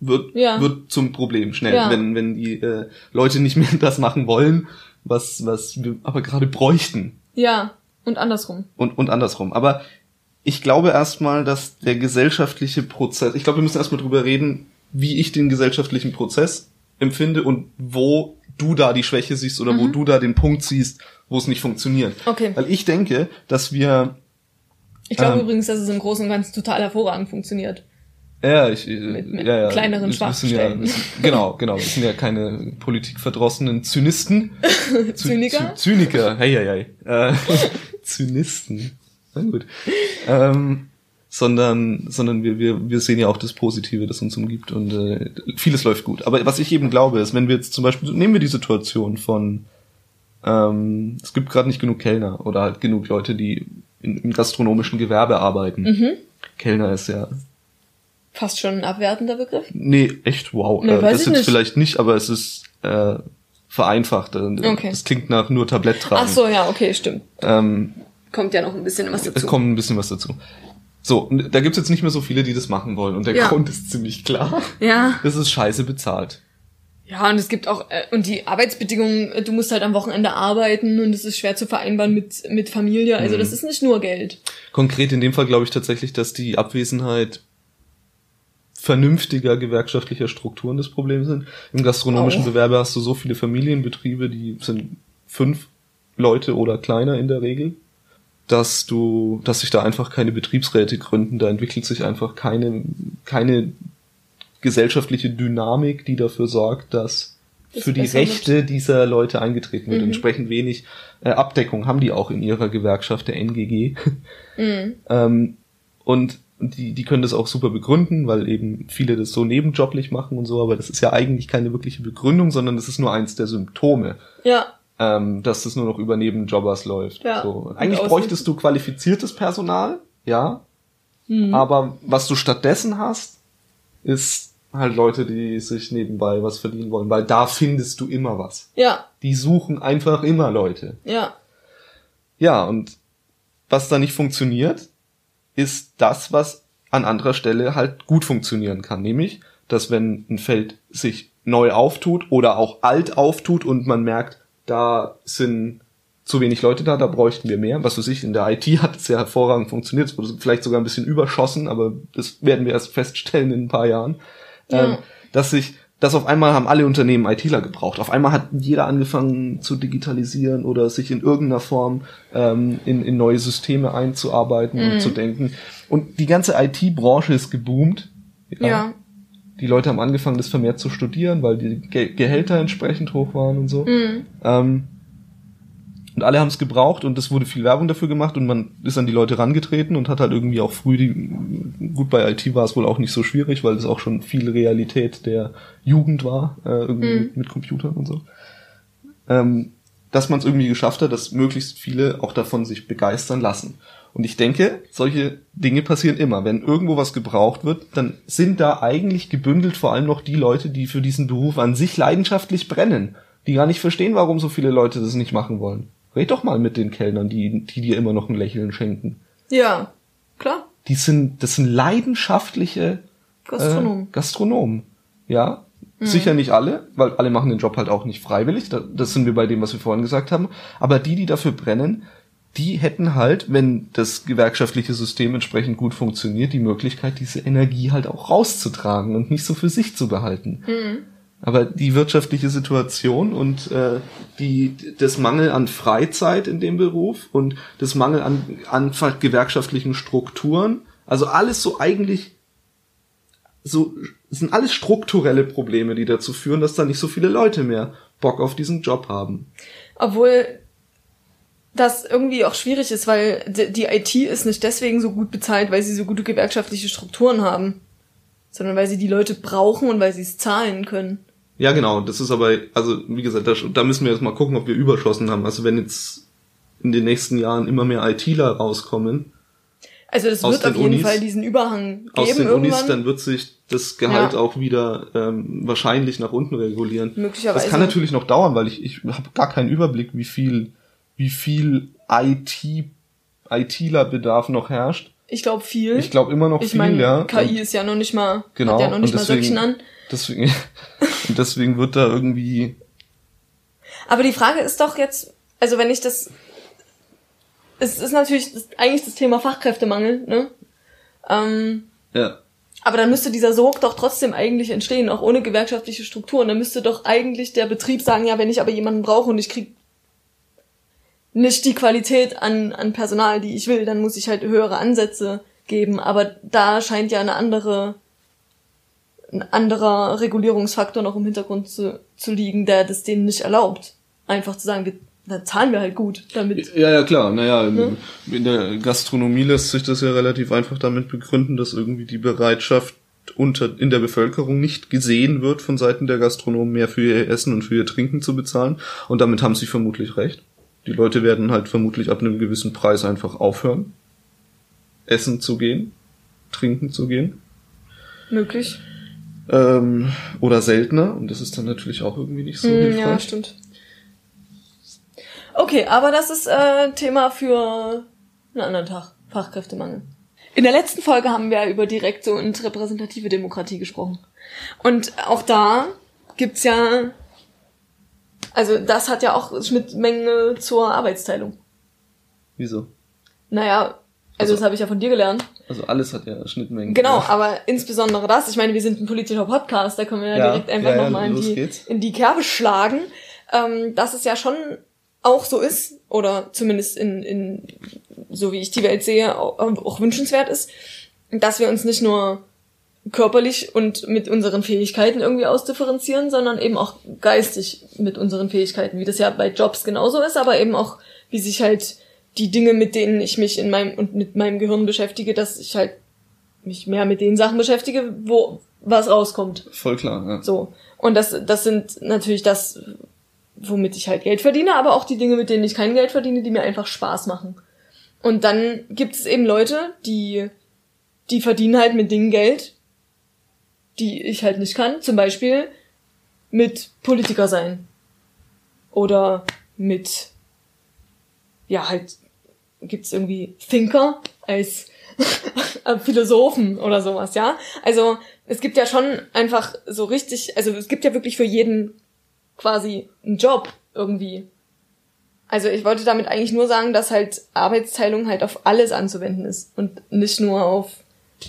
wird, Ja. wird zum Problem schnell, Ja. wenn, wenn die äh, Leute nicht mehr das machen wollen, was, was wir aber gerade bräuchten. Ja, und andersrum. Und, und andersrum. Aber ich glaube erstmal, dass der gesellschaftliche Prozess, ich glaube, wir müssen erstmal drüber reden, wie ich den gesellschaftlichen Prozess empfinde und wo du da die Schwäche siehst oder wo du da den Punkt siehst, wo es nicht funktioniert. Mhm. Okay. Weil ich denke, dass wir Ich glaube Ähm. übrigens, dass es im Großen und Ganzen total hervorragend funktioniert. Ja, ich, äh, Mit- mit ja, ja. kleineren ja, Schwachstellen. wir sind, Genau, genau. Wir sind ja keine politikverdrossenen Zynisten. Zy- Zyniker? Zy- Zyniker, hey, hey, hey. Äh, Zynisten. Na gut. Ähm, sondern, sondern wir, wir, wir sehen ja auch das Positive, das uns umgibt und äh, vieles läuft gut. Aber was ich eben glaube, ist, wenn wir jetzt zum Beispiel, nehmen wir die Situation von, ähm, es gibt gerade nicht genug Kellner oder halt genug Leute, die in, im gastronomischen Gewerbe arbeiten. Mhm. Kellner ist ja Fast schon ein abwertender Begriff. Nee, echt wow. Nee, äh, das jetzt nicht. vielleicht nicht, aber es ist äh, vereinfacht. Äh, Okay. Es klingt nach nur Tablett tragen. Ach so, ja, okay, stimmt. Ähm, Kommt ja noch ein bisschen was es dazu. kommt ein bisschen was dazu. So, da gibt's jetzt nicht mehr so viele, die das machen wollen. Und der Ja. Grund ist ziemlich klar. Ja. Das ist scheiße bezahlt. Ja, und es gibt auch, äh, und die Arbeitsbedingungen, äh, du musst halt am Wochenende arbeiten und es ist schwer zu vereinbaren mit, mit Familie. Also Mhm. das ist nicht nur Geld. Konkret in dem Fall glaube ich tatsächlich, dass die Abwesenheit vernünftiger gewerkschaftlicher Strukturen das Problem sind. Im gastronomischen Auch. Gewerbe hast du so viele Familienbetriebe, die sind fünf Leute oder kleiner in der Regel, dass du, dass sich da einfach keine Betriebsräte gründen, da entwickelt sich einfach keine, keine gesellschaftliche Dynamik, die dafür sorgt, dass Das für die. Rechte dieser Leute eingetreten wird. Mhm. Entsprechend wenig äh, Abdeckung haben die auch in ihrer Gewerkschaft, der NGG. Mhm. Ähm, und die, die können das auch super begründen, weil eben viele das so nebenjoblich machen und so, aber das ist ja eigentlich keine wirkliche Begründung, sondern das ist nur eins der Symptome, Ja, ähm, dass das nur noch über Nebenjobbers läuft. Ja. So. Eigentlich bräuchtest du qualifiziertes Personal, ja, Mhm. aber was du stattdessen hast, ist halt Leute, die sich nebenbei was verdienen wollen, weil da findest du immer was. ja, Die suchen einfach immer Leute. ja. Ja, und was da nicht funktioniert, ist das, was an anderer Stelle halt gut funktionieren kann. Nämlich, dass wenn ein Feld sich neu auftut oder auch alt auftut und man merkt, da sind zu wenig Leute da, da bräuchten wir mehr. Was weiß ich, in der IT hat es ja hervorragend funktioniert, es wurde vielleicht sogar ein bisschen überschossen, aber das werden wir erst feststellen in ein paar Jahren. Ja. Ähm, dass sich, dass auf einmal haben alle Unternehmen ITler gebraucht. Auf einmal hat jeder angefangen zu digitalisieren oder sich in irgendeiner Form ähm, in, in neue Systeme einzuarbeiten Mhm. und zu denken. Und die ganze IT-Branche ist geboomt. Ja. Die Leute haben angefangen, das vermehrt zu studieren, weil die Ge Gehälter entsprechend hoch waren und so. Mhm. Ähm, und alle haben es gebraucht und es wurde viel Werbung dafür gemacht und man ist an die Leute rangetreten und hat halt irgendwie auch früh die, gut bei IT war es wohl auch nicht so schwierig, weil es auch schon viel Realität der Jugend war, äh, irgendwie Mhm. mit, mit Computern und so. Ähm, dass man es irgendwie geschafft hat, dass möglichst viele auch davon sich begeistern lassen. Und ich denke, solche Dinge passieren immer. Wenn irgendwo was gebraucht wird, dann sind da eigentlich gebündelt vor allem noch die Leute, die für diesen Beruf an sich leidenschaftlich brennen, die gar nicht verstehen, warum so viele Leute das nicht machen wollen. Red doch mal mit den Kellnern, die, die dir immer noch ein Lächeln schenken. Ja, klar. Die sind, das sind leidenschaftliche Gastronom. äh, Gastronomen. Ja, sicher nicht alle, weil alle machen den Job halt auch nicht freiwillig. Da, das sind wir bei dem, was wir vorhin gesagt haben. Aber die, die dafür brennen, die hätten halt, wenn das gewerkschaftliche System entsprechend gut funktioniert, die Möglichkeit, diese Energie halt auch rauszutragen und nicht so für sich zu behalten. Aber die wirtschaftliche Situation und äh, die, das Mangel an Freizeit in dem Beruf und das Mangel an, an gewerkschaftlichen Strukturen, also alles so eigentlich so sind alles strukturelle Probleme, die dazu führen, dass da nicht so viele Leute mehr Bock auf diesen Job haben. Obwohl das irgendwie auch schwierig ist, weil die IT ist nicht deswegen so gut bezahlt, weil sie so gute gewerkschaftliche Strukturen haben, sondern weil sie die Leute brauchen und weil sie es zahlen können. Ja, genau. Das ist aber, also wie gesagt, da, da müssen wir jetzt mal gucken, ob wir Überschossen haben. Also wenn jetzt in den nächsten Jahren immer mehr ITler rauskommen Also das Aus wird auf den jeden Unis- Fall diesen Überhang aus geben den Unis, irgendwann. dann wird sich das Gehalt Ja. auch wieder ähm, wahrscheinlich nach unten regulieren. Möglicherweise. Das kann natürlich noch dauern, weil ich, ich habe gar keinen Überblick, wie viel, wie viel IT, ITler-Bedarf noch herrscht. Ich glaube viel. Ich glaube immer noch ich viel, meine, ja. KI Und- ist ja noch nicht mal, Genau, hat ja noch nicht mal deswegen- Söckchen an. Deswegen, und deswegen wird da irgendwie, Aber die Frage ist doch jetzt, also wenn ich das, es ist natürlich das, eigentlich das Thema Fachkräftemangel, ne? Ähm, ja, aber dann müsste dieser Sog doch trotzdem eigentlich entstehen, auch ohne gewerkschaftliche Strukturen. Dann müsste doch eigentlich der Betrieb sagen, ja, wenn ich aber jemanden brauche und ich krieg nicht die Qualität an, an Personal, die ich will, dann muss ich halt höhere Ansätze geben. Aber da scheint ja eine andere, ein anderer Regulierungsfaktor noch im Hintergrund zu, zu liegen, der das denen nicht erlaubt. Einfach zu sagen, wir, da zahlen wir halt gut, damit. Ja, ja, klar. Naja, in, Ne? in der Gastronomie lässt sich das ja relativ einfach damit begründen, dass irgendwie die Bereitschaft unter, in der Bevölkerung nicht gesehen wird von Seiten der Gastronomen mehr für ihr Essen und für ihr Trinken zu bezahlen. Und damit haben sie vermutlich recht. Die Leute werden halt vermutlich ab einem gewissen Preis einfach aufhören, essen zu gehen, trinken zu gehen. Möglich. Ähm, oder seltener. Und das ist dann natürlich auch irgendwie nicht so Hm, hilfreich. ja, stimmt. Okay, aber das ist äh, Thema für einen anderen Tag. Fachkräftemangel. In der letzten Folge haben wir über direkte und repräsentative Demokratie gesprochen. Und auch da gibt's ja, also das hat ja auch Schnittmenge zur Arbeitsteilung. Wieso? Naja, also, Also- das habe ich ja von dir gelernt. Also alles hat ja Schnittmengen. Genau, aber insbesondere das. Ich meine, wir sind ein politischer Podcast, da können wir ja, Ja, direkt einfach ja, ja, nochmal in, die, geht's. in die Kerbe schlagen, ähm, dass es ja schon auch so ist, oder zumindest in, in so wie ich die Welt sehe, auch, auch wünschenswert ist, dass wir uns nicht nur körperlich und mit unseren Fähigkeiten irgendwie ausdifferenzieren, sondern eben auch geistig mit unseren Fähigkeiten, wie das ja bei Jobs genauso ist, aber eben auch, wie sich halt die Dinge, mit denen ich mich in meinem und mit meinem Gehirn beschäftige, dass ich halt mich mehr mit den Sachen beschäftige, wo was rauskommt. Voll klar, ja. So. Und das, das sind natürlich das, womit ich halt Geld verdiene, aber auch die Dinge, mit denen ich kein Geld verdiene, die mir einfach Spaß machen. Und dann gibt es eben Leute, die, die verdienen halt mit Dingen Geld, die ich halt nicht kann. Zum Beispiel mit Politiker sein. Oder mit, ja, halt, gibt's irgendwie Thinker als Philosophen oder sowas, ja. Also es gibt ja schon einfach so richtig, also es gibt ja wirklich für jeden quasi einen Job irgendwie. Also ich wollte damit eigentlich nur sagen, dass halt Arbeitsteilung halt auf alles anzuwenden ist und nicht nur auf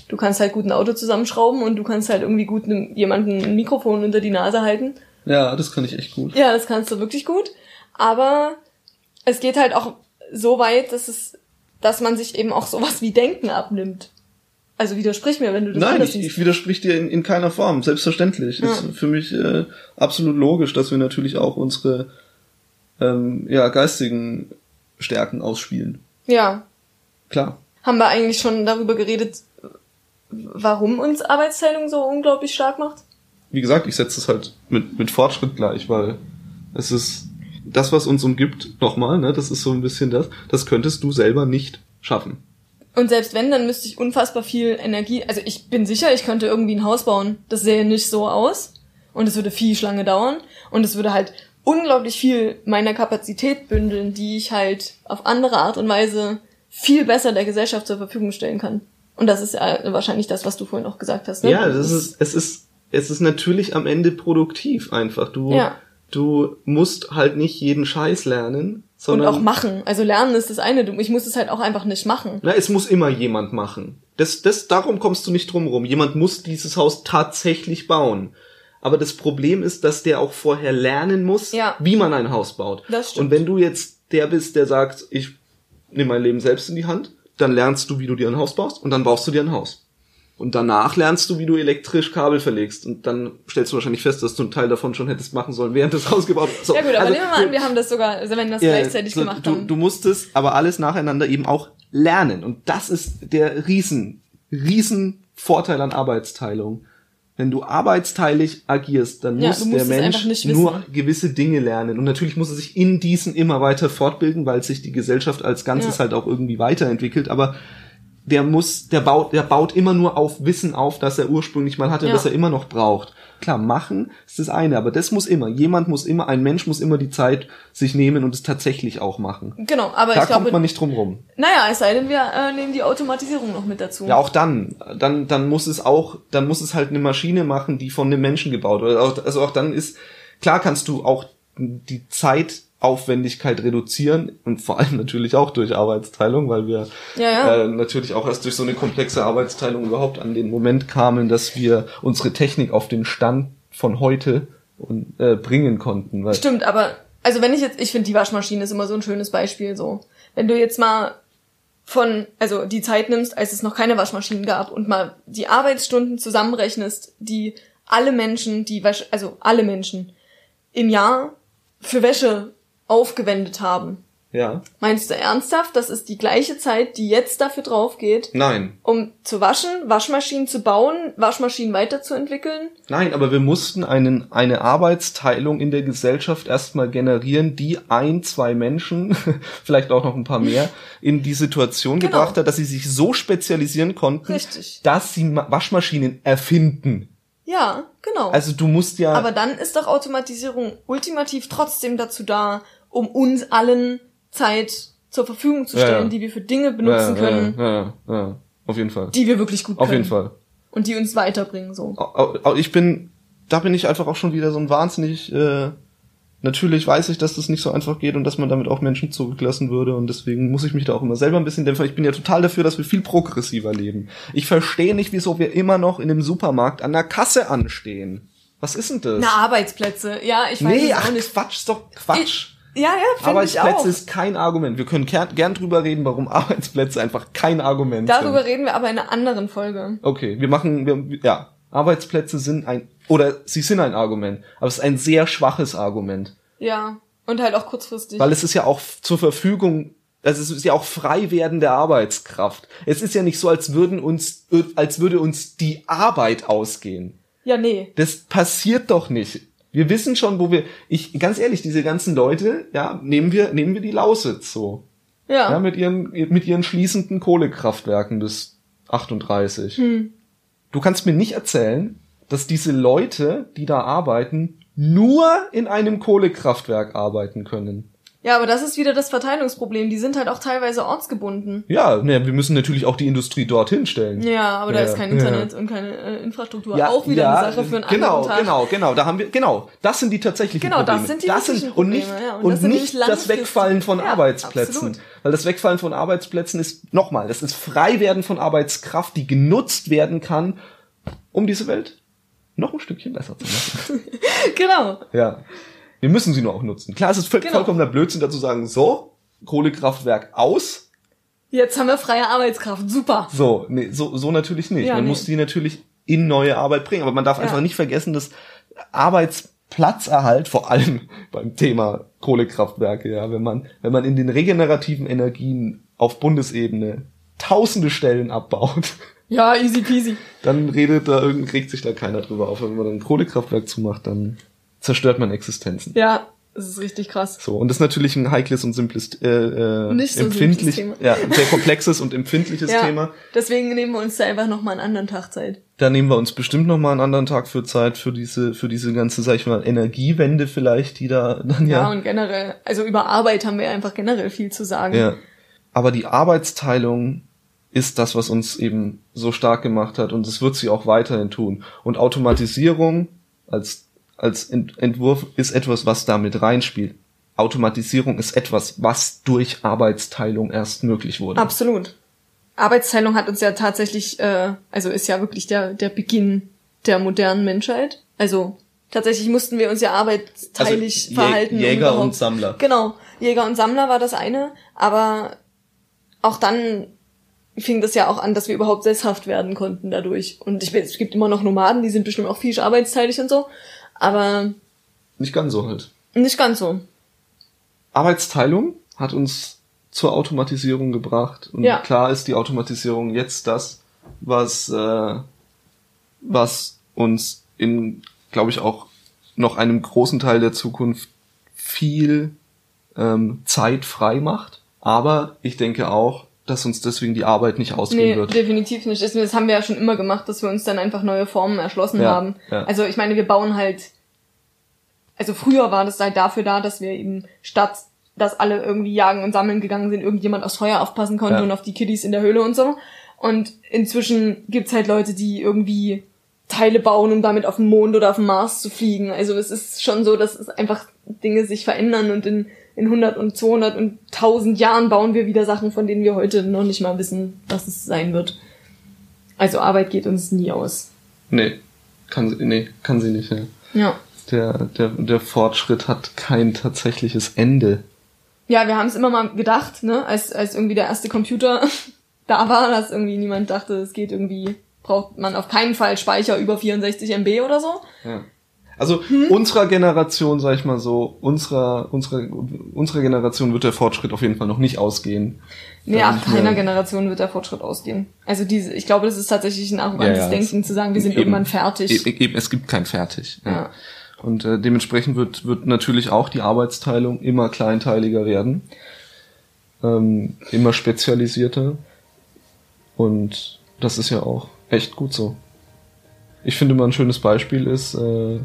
du kannst halt gut ein Auto zusammenschrauben und du kannst halt irgendwie gut einem, jemanden ein Mikrofon unter die Nase halten. Ja, das kann ich echt gut. Ja, das kannst du wirklich gut. Aber es geht halt auch so weit, dass es, dass man sich eben auch sowas wie Denken abnimmt. Also widersprich mir, wenn du das Nein, ich, ich widersprich dir in, in keiner Form. Selbstverständlich. Ja. Ist für mich äh, absolut logisch, dass wir natürlich auch unsere ähm, ja, geistigen Stärken ausspielen. Ja. Klar. Haben wir eigentlich schon darüber geredet, warum uns Arbeitsteilung so unglaublich stark macht? Wie gesagt, ich setze es halt mit, mit Fortschritt gleich, weil es ist das, was uns umgibt, nochmal, ne, das ist so ein bisschen das, das könntest du selber nicht schaffen. Und selbst wenn, dann müsste ich unfassbar viel Energie, also ich bin sicher, ich könnte irgendwie ein Haus bauen. Das sähe nicht so aus. Und es würde viel lange dauern. Und es würde halt unglaublich viel meiner Kapazität bündeln, die ich halt auf andere Art und Weise viel besser der Gesellschaft zur Verfügung stellen kann. Und das ist ja wahrscheinlich das, was du vorhin auch gesagt hast. Ne? Ja, das ist, es ist, es ist natürlich am Ende produktiv einfach. Du, Ja. du musst halt nicht jeden Scheiß lernen, und sondern auch machen. Also lernen ist das eine. Ich muss es halt auch einfach nicht machen. Na, es muss immer jemand machen. Das, das, darum kommst du nicht drum rum. Jemand muss dieses Haus tatsächlich bauen. Aber das Problem ist, dass der auch vorher lernen muss, Ja. wie man ein Haus baut. Das stimmt. Und wenn du jetzt der bist, der sagt, ich nehme mein Leben selbst in die Hand, dann lernst du, wie du dir ein Haus baust und dann baust du dir ein Haus. Und danach lernst du, wie du elektrisch Kabel verlegst. Und dann stellst du wahrscheinlich fest, dass du einen Teil davon schon hättest machen sollen, während das Haus gebaut wird. So, Ja gut, aber also, nehmen wir mal an, wir haben das sogar, also wenn wir das ja, gleichzeitig so, gemacht du, haben. Du musstest aber alles nacheinander eben auch lernen. Und das ist der riesen, riesen Vorteil an Arbeitsteilung. Wenn du arbeitsteilig agierst, dann Ja, muss der Mensch nur gewisse Dinge lernen. Und natürlich muss er sich in diesen immer weiter fortbilden, weil sich die Gesellschaft als Ganzes Ja. halt auch irgendwie weiterentwickelt. Aber der muss, der baut, der baut immer nur auf Wissen auf, das er ursprünglich mal hatte, Ja. das er immer noch braucht. Klar, machen ist das eine, aber das muss immer. Jemand muss immer, ein Mensch muss immer die Zeit sich nehmen und es tatsächlich auch machen. Genau, aber Da ich kommt glaube, man nicht drum rum. naja, es sei denn, wir äh, nehmen die Automatisierung noch mit dazu. Ja, auch dann, dann, dann muss es auch, dann muss es halt eine Maschine machen, die von einem Menschen gebaut wird. Also also auch dann ist, klar kannst du auch die Zeitaufwendigkeit reduzieren und vor allem natürlich auch durch Arbeitsteilung, weil wir Ja, ja. Äh, natürlich auch erst durch so eine komplexe Arbeitsteilung überhaupt an den Moment kamen, dass wir unsere Technik auf den Stand von heute und, äh, bringen konnten. Weil, Stimmt, aber also wenn ich jetzt, ich finde die Waschmaschine ist immer so ein schönes Beispiel so. Wenn du jetzt mal von, also die Zeit nimmst, als es noch keine Waschmaschinen gab und mal die Arbeitsstunden zusammenrechnest, die alle Menschen, die Wasch, also alle Menschen im Jahr für Wäsche aufgewendet haben. ja, Meinst du ernsthaft, das ist die gleiche Zeit, die jetzt dafür drauf geht, nein, um zu waschen, Waschmaschinen zu bauen, Waschmaschinen weiterzuentwickeln? Nein, aber wir mussten einen, eine Arbeitsteilung in der Gesellschaft erstmal generieren, die ein, zwei Menschen, vielleicht auch noch ein paar mehr, in die Situation Genau. gebracht hat, dass sie sich so spezialisieren konnten, Richtig. dass sie Ma- Waschmaschinen erfinden. Ja, genau. Also du musst ja, Aber dann ist doch Automatisierung ultimativ trotzdem dazu da, um uns allen Zeit zur Verfügung zu Ja, stellen, ja. die wir für Dinge benutzen ja, können, Ja, ja, ja, auf jeden Fall. die wir wirklich gut Auf können. jeden Fall. Und die uns weiterbringen, so. Ich bin, da bin ich einfach auch schon wieder so ein wahnsinnig, äh, natürlich weiß ich, dass das nicht so einfach geht und dass man damit auch Menschen zurücklassen würde und deswegen muss ich mich da auch immer selber ein bisschen dämpfen. Ich bin ja total dafür, dass wir viel progressiver leben. Ich verstehe nicht, wieso wir immer noch in dem Supermarkt an der Kasse anstehen. Was ist denn das? Na, Arbeitsplätze. Ja, ich weiß nee, ach, nicht. Quatsch, ist doch Quatsch. Ja, ja, finde ich auch. Arbeitsplätze ist kein Argument. Wir können gern, gern drüber reden, warum Arbeitsplätze einfach kein Argument Darüber sind. reden wir aber in einer anderen Folge. Okay, wir machen, wir, ja, Arbeitsplätze sind ein, oder sie sind ein Argument, aber es ist ein sehr schwaches Argument. Ja. Und halt auch kurzfristig. Weil es ist ja auch zur Verfügung, also es ist ja auch frei werdende Arbeitskraft. Es ist ja nicht so, als würden uns, als würde uns die Arbeit ausgehen. ja, nee. Das passiert doch nicht. Wir wissen schon, wo wir, ich, ganz ehrlich, diese ganzen Leute, ja, nehmen wir, nehmen wir die Lausitz so. Ja. Ja, mit ihren, mit ihren schließenden Kohlekraftwerken bis 38. Hm. Du kannst mir nicht erzählen, dass diese Leute, die da arbeiten, nur in einem Kohlekraftwerk arbeiten können. Ja, aber das ist wieder das Verteilungsproblem. Die sind halt auch teilweise ortsgebunden. Ja, ne, wir müssen natürlich auch die Industrie dorthin stellen. Ja, aber da Ja, ist kein ja. Internet und keine äh, Infrastruktur. auch wieder eine Sache für einen genau, anderen Tag. Genau, genau, da haben wir, genau, das sind die tatsächlichen Genau, das Probleme. sind die das sind, und nicht, Probleme, ja. Und und das nicht das. Wegfallen von Ja, Arbeitsplätzen. absolut. Weil das Wegfallen von Arbeitsplätzen ist, nochmal, das ist Freiwerden von Arbeitskraft, die genutzt werden kann, um diese Welt noch ein Stückchen besser zu machen. Genau. ja. Wir müssen sie nur auch nutzen. Klar, es ist voll, Genau. vollkommener Blödsinn dazu sagen, so, Kohlekraftwerk aus, Jetzt haben wir freie Arbeitskraft. Super. So, nee, so, so natürlich nicht. Ja, man nee. muss die natürlich in neue Arbeit bringen. Aber man darf Ja. einfach nicht vergessen, dass Arbeitsplatzerhalt, vor allem beim Thema Kohlekraftwerke, ja, wenn man, wenn man in den regenerativen Energien auf Bundesebene tausende Stellen abbaut, Ja, easy peasy. dann redet da irgend, regt sich da keiner drüber auf. Wenn man dann ein Kohlekraftwerk zumacht, dann zerstört man Existenzen. Ja, das ist richtig krass. So, und das ist natürlich ein heikles und simples, äh, äh, Nicht so empfindlich, simples ja, ein sehr komplexes und empfindliches Ja, Thema. deswegen nehmen wir uns da einfach nochmal einen anderen Tag Zeit. Da nehmen wir uns bestimmt noch mal einen anderen Tag für Zeit für diese für diese ganze sag ich mal Energiewende vielleicht, die da dann Ja. ja und generell, also über Arbeit haben wir einfach generell viel zu sagen. ja. Aber die Arbeitsteilung ist das, was uns eben so stark gemacht hat und es wird sie auch weiterhin tun. Und Automatisierung als als Ent Entwurf ist etwas, was damit reinspielt. Automatisierung ist etwas, was durch Arbeitsteilung erst möglich wurde. Absolut. Arbeitsteilung hat uns ja tatsächlich, äh, also ist ja wirklich der, der Beginn der modernen Menschheit. Also tatsächlich mussten wir uns ja arbeitsteilig Also Jä- verhalten. um Jäger und Sammler. Genau, Jäger und Sammler war das eine, aber auch dann fing das ja auch an, dass wir überhaupt sesshaft werden konnten dadurch. Und ich weiß, es gibt immer noch Nomaden, die sind bestimmt auch viel arbeitsteilig und so, aber Nicht ganz so halt. nicht ganz so. Arbeitsteilung hat uns zur Automatisierung gebracht. Und Ja. klar ist die Automatisierung jetzt das, was, äh, was uns in, glaube ich, auch noch einem großen Teil der Zukunft viel ähm, Zeit frei macht. Aber ich denke auch, dass uns deswegen die Arbeit nicht ausgehen Nee, wird. definitiv nicht. Das haben wir ja schon immer gemacht, dass wir uns dann einfach neue Formen erschlossen Ja, haben. ja. Also ich meine, wir bauen halt, also früher war das halt dafür da, dass wir eben statt, dass alle irgendwie jagen und sammeln gegangen sind, irgendjemand aufs Feuer aufpassen konnte Ja. und auf die Kiddies in der Höhle und so. Und inzwischen gibt's halt Leute, die irgendwie Teile bauen, um damit auf den Mond oder auf den Mars zu fliegen. Also es ist schon so, dass es einfach Dinge sich verändern und in, in 100 und 200 und 1000 Jahren bauen wir wieder Sachen, von denen wir heute noch nicht mal wissen, was es sein wird. Also Arbeit geht uns nie aus. Nee, kann sie, nee, kann sie nicht, ja. Ja. Der, der, der Fortschritt hat kein tatsächliches Ende. Ja, wir haben es immer mal gedacht, ne, als, als irgendwie der erste Computer da war, dass irgendwie niemand dachte, es geht irgendwie, braucht man auf keinen Fall Speicher über 64 MB oder so. Ja. Also Hm? unserer Generation, sag ich mal so, unserer, unserer, unserer Generation wird der Fortschritt auf jeden Fall noch nicht ausgehen. Nee, ab keiner Generation wird der Fortschritt ausgehen. Also diese, ich glaube, das ist tatsächlich ein arrogantes Ja, ja, Denken, zu sagen, wir sind Eben. irgendwann fertig. E- Eben, es gibt kein Fertig. Ja. Ja. Und äh, dementsprechend wird, wird natürlich auch die Arbeitsteilung immer kleinteiliger werden, ähm, immer spezialisierter. Und das ist ja auch echt gut so. Ich finde mal ein schönes Beispiel ist, äh,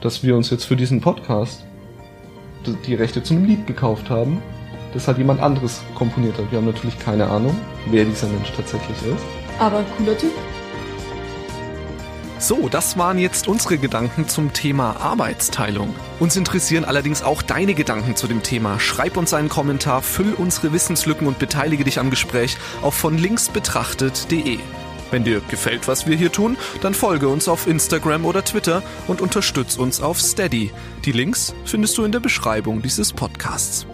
dass wir uns jetzt für diesen Podcast die- Rechte zu einem Lied gekauft haben, das halt jemand anderes komponiert hat. Wir haben natürlich keine Ahnung, wer dieser Mensch tatsächlich ist. Aber cooler Typ. So, das waren jetzt unsere Gedanken zum Thema Arbeitsteilung. Uns interessieren allerdings auch deine Gedanken zu dem Thema. Schreib uns einen Kommentar, füll unsere Wissenslücken und beteilige dich am Gespräch auf von links betrachtet.de. Wenn dir gefällt, was wir hier tun, dann folge uns auf Instagram oder Twitter und unterstütz uns auf Steady. Die Links findest du in der Beschreibung dieses Podcasts.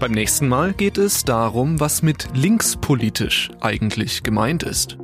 Beim nächsten Mal geht es darum, was mit linkspolitisch eigentlich gemeint ist.